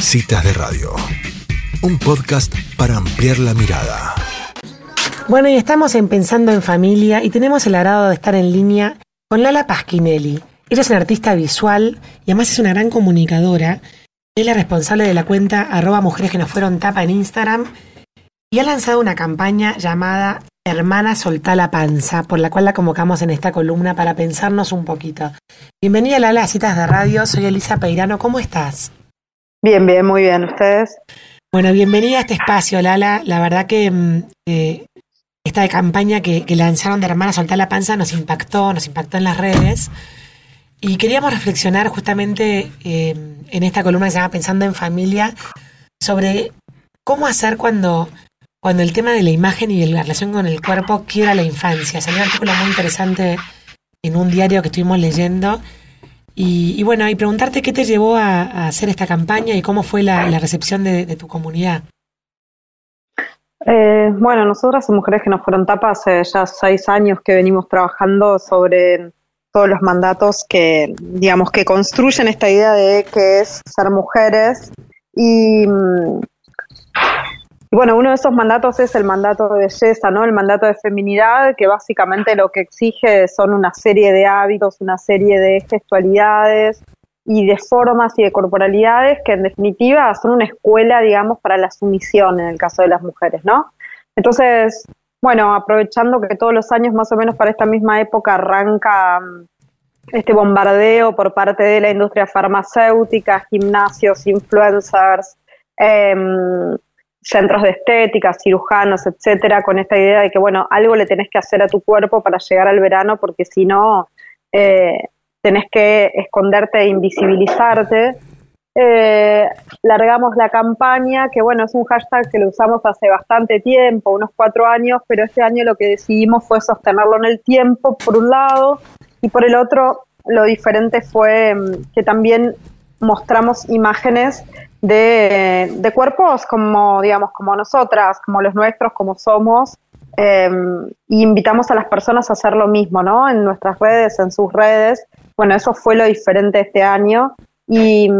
Citas de Radio, un podcast para ampliar la mirada. Bueno, y estamos en Pensando en Familia y tenemos el agrado de estar en línea con Lala Pasquinelli. Ella es una artista visual y además es una gran comunicadora. Es la responsable de la cuenta arroba mujeres que nos fueron tapa en Instagram y ha lanzado una campaña llamada Hermana Soltá la Panza, por la cual la convocamos en esta columna para pensarnos un poquito. Bienvenida Lala a Citas de Radio, soy Elisa Peirano, ¿cómo estás? Bien, bien, muy bien. ¿Ustedes? Bueno, bienvenida a este espacio, Lala. La verdad que mm, eh, esta campaña que, lanzaron de Hermana Soltar la Panza nos impactó, nos impactó en las redes. Y queríamos reflexionar justamente eh, en esta columna que se llama Pensando en Familia sobre cómo hacer cuando, cuando el tema de la imagen y la relación con el cuerpo quiera la infancia. Salió un artículo muy interesante en un diario que estuvimos leyendo y, bueno, y preguntarte qué te llevó a, hacer esta campaña y cómo fue la, recepción de, tu comunidad. Eh, bueno, nosotras Mujeres que nos fueron tapas hace ya seis años que venimos trabajando sobre todos los mandatos que, digamos, que construyen esta idea de qué es ser mujeres y mm, y bueno, uno de esos mandatos es el mandato de belleza, ¿no? El mandato de feminidad, que básicamente lo que exige son una serie de hábitos, una serie de gestualidades y de formas y de corporalidades que en definitiva son una escuela, digamos, para la sumisión en el caso de las mujeres, ¿no? Entonces, bueno, aprovechando que todos los años más o menos para esta misma época arranca mm, este bombardeo por parte de la industria farmacéutica, gimnasios, influencers, eh, centros de estética, cirujanos, etcétera, con esta idea de que, bueno, algo le tenés que hacer a tu cuerpo para llegar al verano, porque si no, eh, tenés que esconderte e invisibilizarte. Eh, largamos la campaña, que bueno, es un hashtag que lo usamos hace bastante tiempo, unos cuatro años, pero este año lo que decidimos fue sostenerlo en el tiempo, por un lado, y por el otro, lo diferente fue mm, que también mostramos imágenes de, de, cuerpos como, digamos, como nosotras, como los nuestros, como somos, eh, y invitamos a las personas a hacer lo mismo, ¿no? En nuestras redes, en sus redes. Bueno, eso fue lo diferente este año y,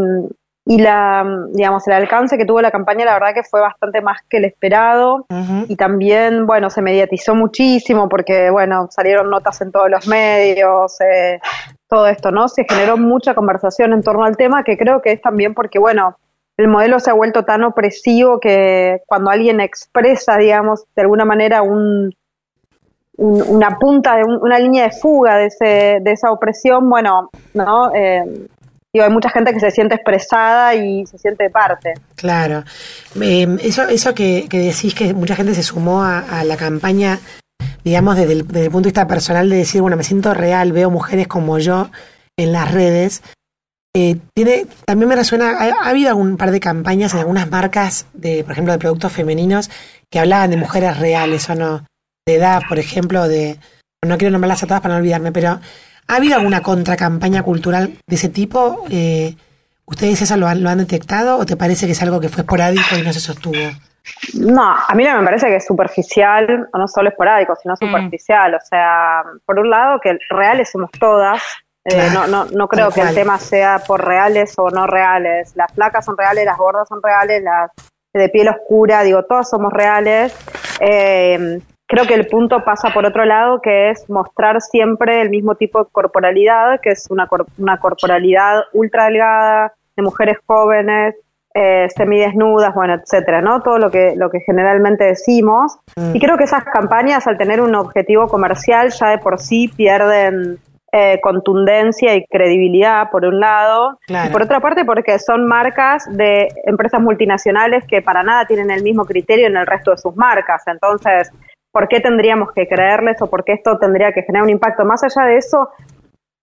y la, digamos, el alcance que tuvo la campaña, la verdad que fue bastante más que el esperado y también, bueno, se mediatizó muchísimo porque, bueno, salieron notas en todos los medios, eh, todo esto, ¿no? Se generó mucha conversación en torno al tema que creo que es también porque, bueno, el modelo se ha vuelto tan opresivo que cuando alguien expresa, digamos, de alguna manera un, una punta, de una línea de fuga de, ese, de esa opresión, bueno, ¿no? Eh, digo, hay mucha gente que se siente expresada y se siente parte. Claro. Eh, eso eso que, decís que mucha gente se sumó a, la campaña, digamos, desde el, desde el punto de vista personal de decir, bueno, me siento real, veo mujeres como yo en las redes. Eh, tiene, también me resuena, ha, habido un par de campañas en algunas marcas, de, por ejemplo, de productos femeninos, que hablaban de mujeres reales o no, de edad, por ejemplo, de, no quiero nombrarlas a todas para no olvidarme, pero ¿ha habido alguna contracampaña cultural de ese tipo? Eh, ¿Ustedes eso lo han, lo han detectado o te parece que es algo que fue esporádico y no se sostuvo? No, a mí no me parece que es superficial, o no solo esporádico, sino mm. superficial. O sea, por un lado, que reales somos todas, eh, no, no, no creo que el tema sea por reales o no reales. Las flacas son reales, las gordas son reales, las de piel oscura, digo, todas somos reales. Eh, creo que el punto pasa por otro lado, que es mostrar siempre el mismo tipo de corporalidad, que es una, una corporalidad ultra delgada, de mujeres jóvenes, eh, semidesnudas, bueno, etcétera, ¿no? Todo lo que, lo que generalmente decimos. Mm. Y creo que esas campañas, al tener un objetivo comercial, ya de por sí pierden eh, contundencia y credibilidad, por un lado, y por otra parte porque son marcas de empresas multinacionales que para nada tienen el mismo criterio en el resto de sus marcas. Entonces, ¿por qué tendríamos que creerles o por qué esto tendría que generar un impacto? Más allá de eso,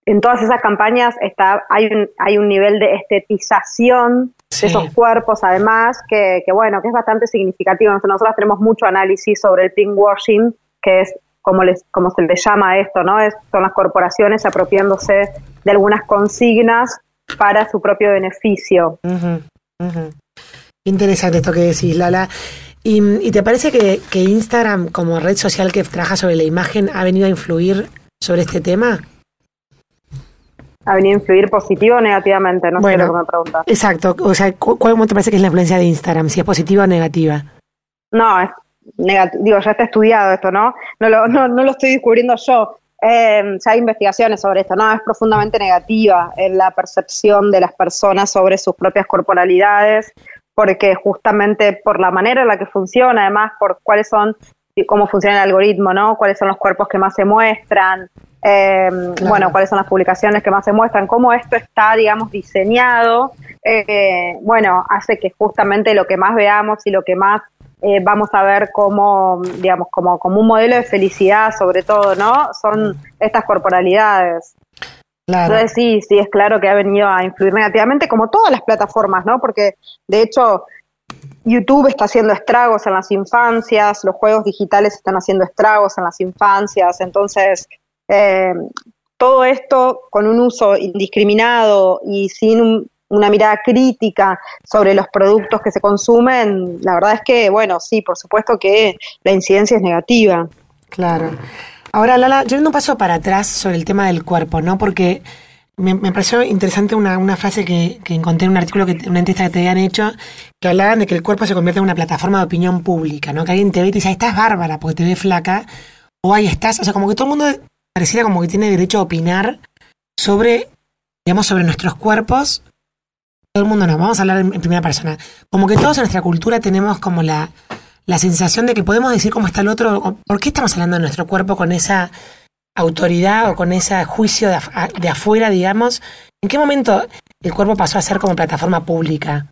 en todas esas campañas está, hay, un, hay un nivel de estetización de esos cuerpos, además, que, que, bueno, que es bastante significativo. Nosotros tenemos mucho análisis sobre el pinkwashing, que es como, les, como se le llama esto, ¿no? Es, son las corporaciones apropiándose de algunas consignas para su propio beneficio. Interesante esto que decís, Lala. ¿Y, te parece que, que, Instagram, como red social que trabaja sobre la imagen, ha venido a influir sobre este tema? ha venido a influir positivo o negativamente, no sé lo que me preguntas. Exacto, o sea, ¿cuál te parece que es la influencia de Instagram? Si es positiva o negativa. No, es digo, ya está estudiado esto, ¿no? No lo, no, no lo estoy descubriendo yo. Eh, ya hay investigaciones sobre esto, ¿no? Es profundamente negativa en la percepción de las personas sobre sus propias corporalidades, porque justamente por la manera en la que funciona, además por cuáles son, cómo funciona el algoritmo, ¿no? Cuáles son los cuerpos que más se muestran, eh, bueno, cuáles son las publicaciones que más se muestran, cómo esto está, digamos, diseñado, eh, bueno, hace que justamente lo que más veamos y lo que más eh, vamos a ver como, digamos, como, como un modelo de felicidad, sobre todo, ¿no? Son estas corporalidades. Entonces sí, sí, es claro que ha venido a influir negativamente, como todas las plataformas, ¿no? Porque de hecho YouTube está haciendo estragos en las infancias, los juegos digitales están haciendo estragos en las infancias, entonces eh, todo esto con un uso indiscriminado y sin un, una mirada crítica sobre los productos que se consumen, la verdad es que, bueno, sí, por supuesto que la incidencia es negativa. Claro. Ahora, Lala, yo un paso para atrás sobre el tema del cuerpo, ¿no? Porque me, pareció interesante una, una frase que, que, encontré en un artículo, que una entrevista que te habían hecho, que hablaban de que el cuerpo se convierte en una plataforma de opinión pública, ¿no? Que alguien te ve y te dice, estás bárbara porque te ve flaca, o ahí estás, o sea, como que todo el mundo pareciera como que tiene derecho a opinar sobre, digamos, sobre nuestros cuerpos todo el mundo no, vamos a hablar en, primera persona. Como que todos en nuestra cultura tenemos como la, la sensación de que podemos decir cómo está el otro. ¿Por qué estamos hablando de nuestro cuerpo con esa autoridad o con ese juicio de, de afuera, digamos? ¿En qué momento el cuerpo pasó a ser como plataforma pública?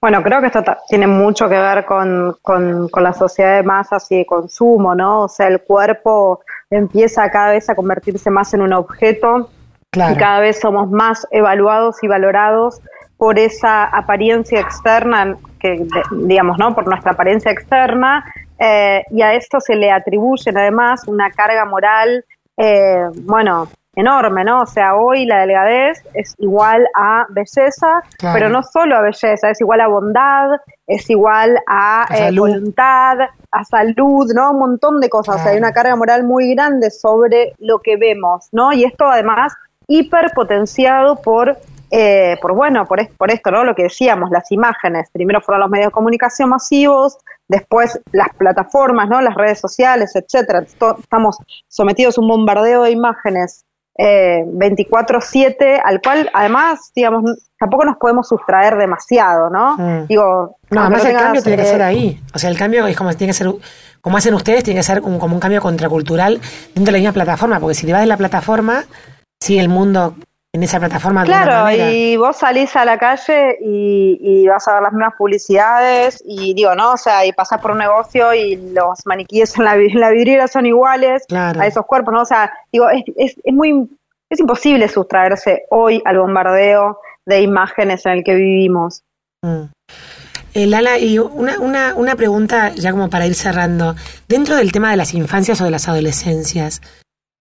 Bueno, creo que esto tiene mucho que ver con, con, con, la sociedad de masas y de consumo, ¿no? O sea, el cuerpo empieza cada vez a convertirse más en un objeto y cada vez somos más evaluados y valorados por esa apariencia externa, que digamos, ¿no? Por nuestra apariencia externa, eh, y a esto se le atribuyen además una carga moral, eh, bueno, enorme, ¿no? O sea, hoy la delgadez es igual a belleza, pero no solo a belleza, es igual a bondad, es igual a, eh, voluntad, a salud, ¿no? Un montón de cosas. O sea, hay una carga moral muy grande sobre lo que vemos, ¿no? Y esto además hiperpotenciado por, eh, por bueno, por, por esto, ¿no? Lo que decíamos, las imágenes. Primero fueron los medios de comunicación masivos, después las plataformas, ¿no? Las redes sociales, etcétera. Estamos sometidos a un bombardeo de imágenes eh, 24/7, al cual además, digamos, tampoco nos podemos sustraer demasiado, ¿no? Mm. Digo, no, además el cambio tiene que ser eh, ahí. O sea, el cambio es como tiene que ser como hacen ustedes, tiene que ser como un cambio contracultural dentro de la misma plataforma, porque si te vas de la plataforma, sigue el mundo en esa plataforma. Claro, y vos salís a la calle y, vas a ver las mismas publicidades y digo, ¿no? O sea, y pasás por un negocio y los maniquíes en la, vidriera son iguales a esos cuerpos, ¿no? O sea, digo, es, es, es, muy, es imposible sustraerse hoy al bombardeo de imágenes en el que vivimos. Mm. Eh, Lala, y una, una, una pregunta ya como para ir cerrando. Dentro del tema de las infancias o de las adolescencias,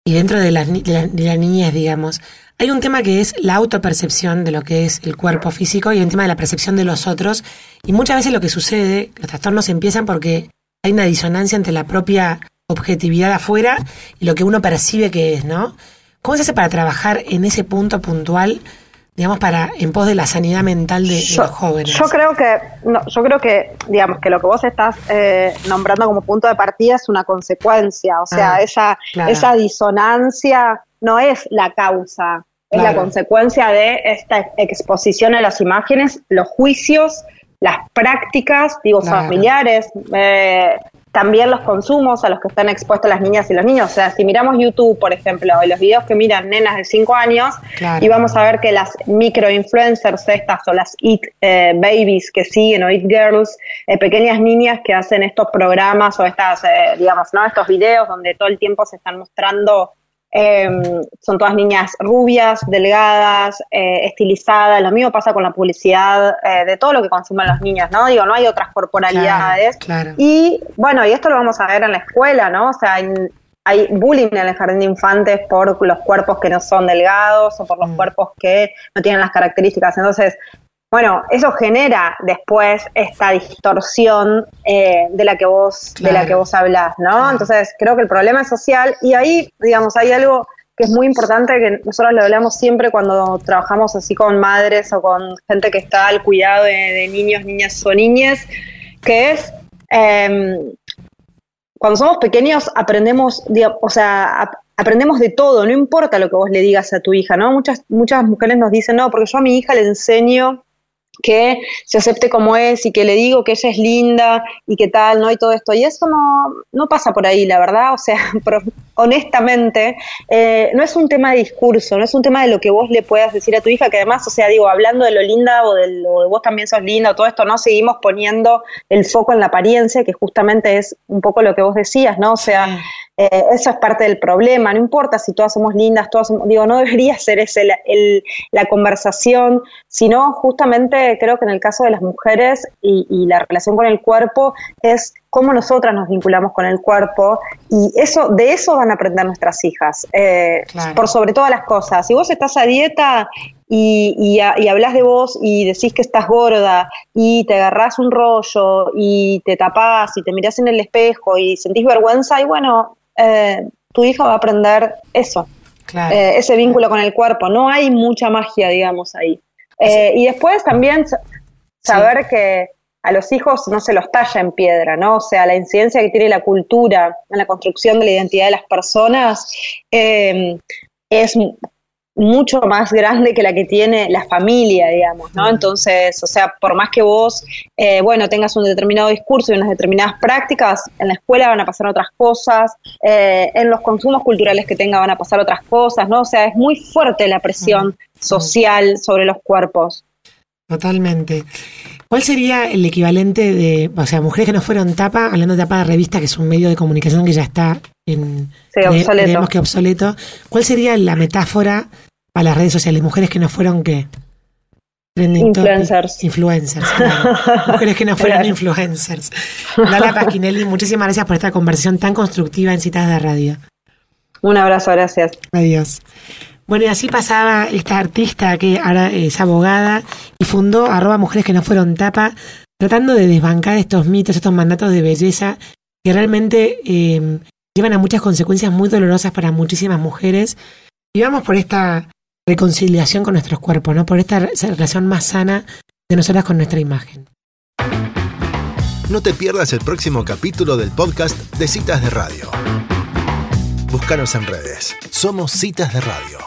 y dentro de las, de, la, niñez, digamos, hay un tema que es la autopercepción de lo que es el cuerpo físico y un tema de la percepción de los otros. Y muchas veces lo que sucede, los trastornos empiezan porque hay una disonancia entre la propia objetividad afuera y lo que uno percibe que es, ¿no? ¿Cómo se hace para trabajar en ese punto puntual digamos, para en pos de la sanidad mental de, los jóvenes? Yo creo que, no, yo creo que, digamos, que lo que vos estás eh, nombrando como punto de partida es una consecuencia, o sea, ah, esa, esa disonancia no es la causa, es la consecuencia de esta exposición a las imágenes, los juicios, las prácticas, digo, familiares, eh, también los consumos a los que están expuestos las niñas y los niños. O sea, si miramos YouTube, por ejemplo, los videos que miran nenas de 5 años, y vamos a ver que las microinfluencers estas o las It eh, Babies que siguen o It Girls, eh, pequeñas niñas que hacen estos programas o estas, eh, digamos, ¿no? estos videos donde todo el tiempo se están mostrando Em, son todas niñas rubias, delgadas, eh, estilizadas. Lo mismo pasa con la publicidad eh, de todo lo que consumen los niños, ¿no? Digo, no hay otras corporalidades. Y bueno, y esto lo vamos a ver en la escuela, ¿no? O sea, hay, hay bullying en el jardín de infantes por los cuerpos que no son delgados o por los mm. cuerpos que no tienen las características. Entonces, bueno, eso genera después esta distorsión eh, de la que vos de la que vos hablás, ¿no? Entonces creo que el problema es social y ahí, digamos, hay algo que es muy importante, que nosotros lo hablamos siempre cuando trabajamos así con madres o con gente que está al cuidado de, niños, niñas o niñas, que es em, cuando somos pequeños aprendemos, o sea, aprendemos de todo, no importa lo que vos le digas a tu hija, ¿no? Muchas, muchas mujeres nos dicen, no, porque yo a mi hija le enseño que se acepte como es y que le digo que ella es linda y que tal, ¿no? Y todo esto. Y eso no, no pasa por ahí, la verdad. O sea, honestamente, eh, no es un tema de discurso, no es un tema de lo que vos le puedas decir a tu hija, que además, o sea, digo, hablando de lo linda o de lo de vos también sos linda todo esto, ¿no? Seguimos poniendo el foco en la apariencia, que justamente es un poco lo que vos decías, ¿no? O sea, eh, eso es parte del problema, no importa si todas somos lindas, todas somos, digo, no debería ser ese la, conversación, sino justamente creo que en el caso de las mujeres y, la relación con el cuerpo es cómo nosotras nos vinculamos con el cuerpo y eso de eso van a aprender nuestras hijas, eh, por sobre todas las cosas. Si vos estás a dieta y, y, hablas de vos y decís que estás gorda y te agarrás un rollo y te tapás y te mirás en el espejo y sentís vergüenza y bueno, eh, tu hija va a aprender eso, eh, ese vínculo con el cuerpo. No hay mucha magia, digamos, ahí. Eh, y después también saber que a los hijos no se los talla en piedra, ¿no? O sea, la incidencia que tiene la cultura en la construcción de la identidad de las personas es mucho más grande que la que tiene la familia, digamos, ¿no? Entonces, o sea, por más que vos, eh, bueno, tengas un determinado discurso y unas determinadas prácticas, en la escuela van a pasar otras cosas, eh, en los consumos culturales que tenga van a pasar otras cosas, ¿no? O sea, es muy fuerte la presión social sobre los cuerpos. Totalmente. ¿Cuál sería el equivalente de, o sea, mujeres que no fueron tapa, hablando de tapa de revista, que es un medio de comunicación que ya está en, sí, obsoleto. que obsoleto? ¿Cuál sería la metáfora para las redes sociales? Mujeres que no fueron qué? influencers. Influencers, Mujeres que no fueron influencers. Lala Pasquinelli, muchísimas gracias por esta conversación tan constructiva en citas de radio. Un abrazo, gracias. Adiós. Bueno, y así pasaba esta artista que ahora es abogada y fundó arroba mujeres que no fueron tapa, tratando de desbancar estos mitos, estos mandatos de belleza que realmente em, llevan a muchas consecuencias muy dolorosas para muchísimas mujeres. Y vamos por esta reconciliación con nuestros cuerpos, ¿no? Por esta relación más sana de nosotras con nuestra imagen. No te pierdas el próximo capítulo del podcast de Citas de Radio. Búscanos en redes. Somos Citas de Radio.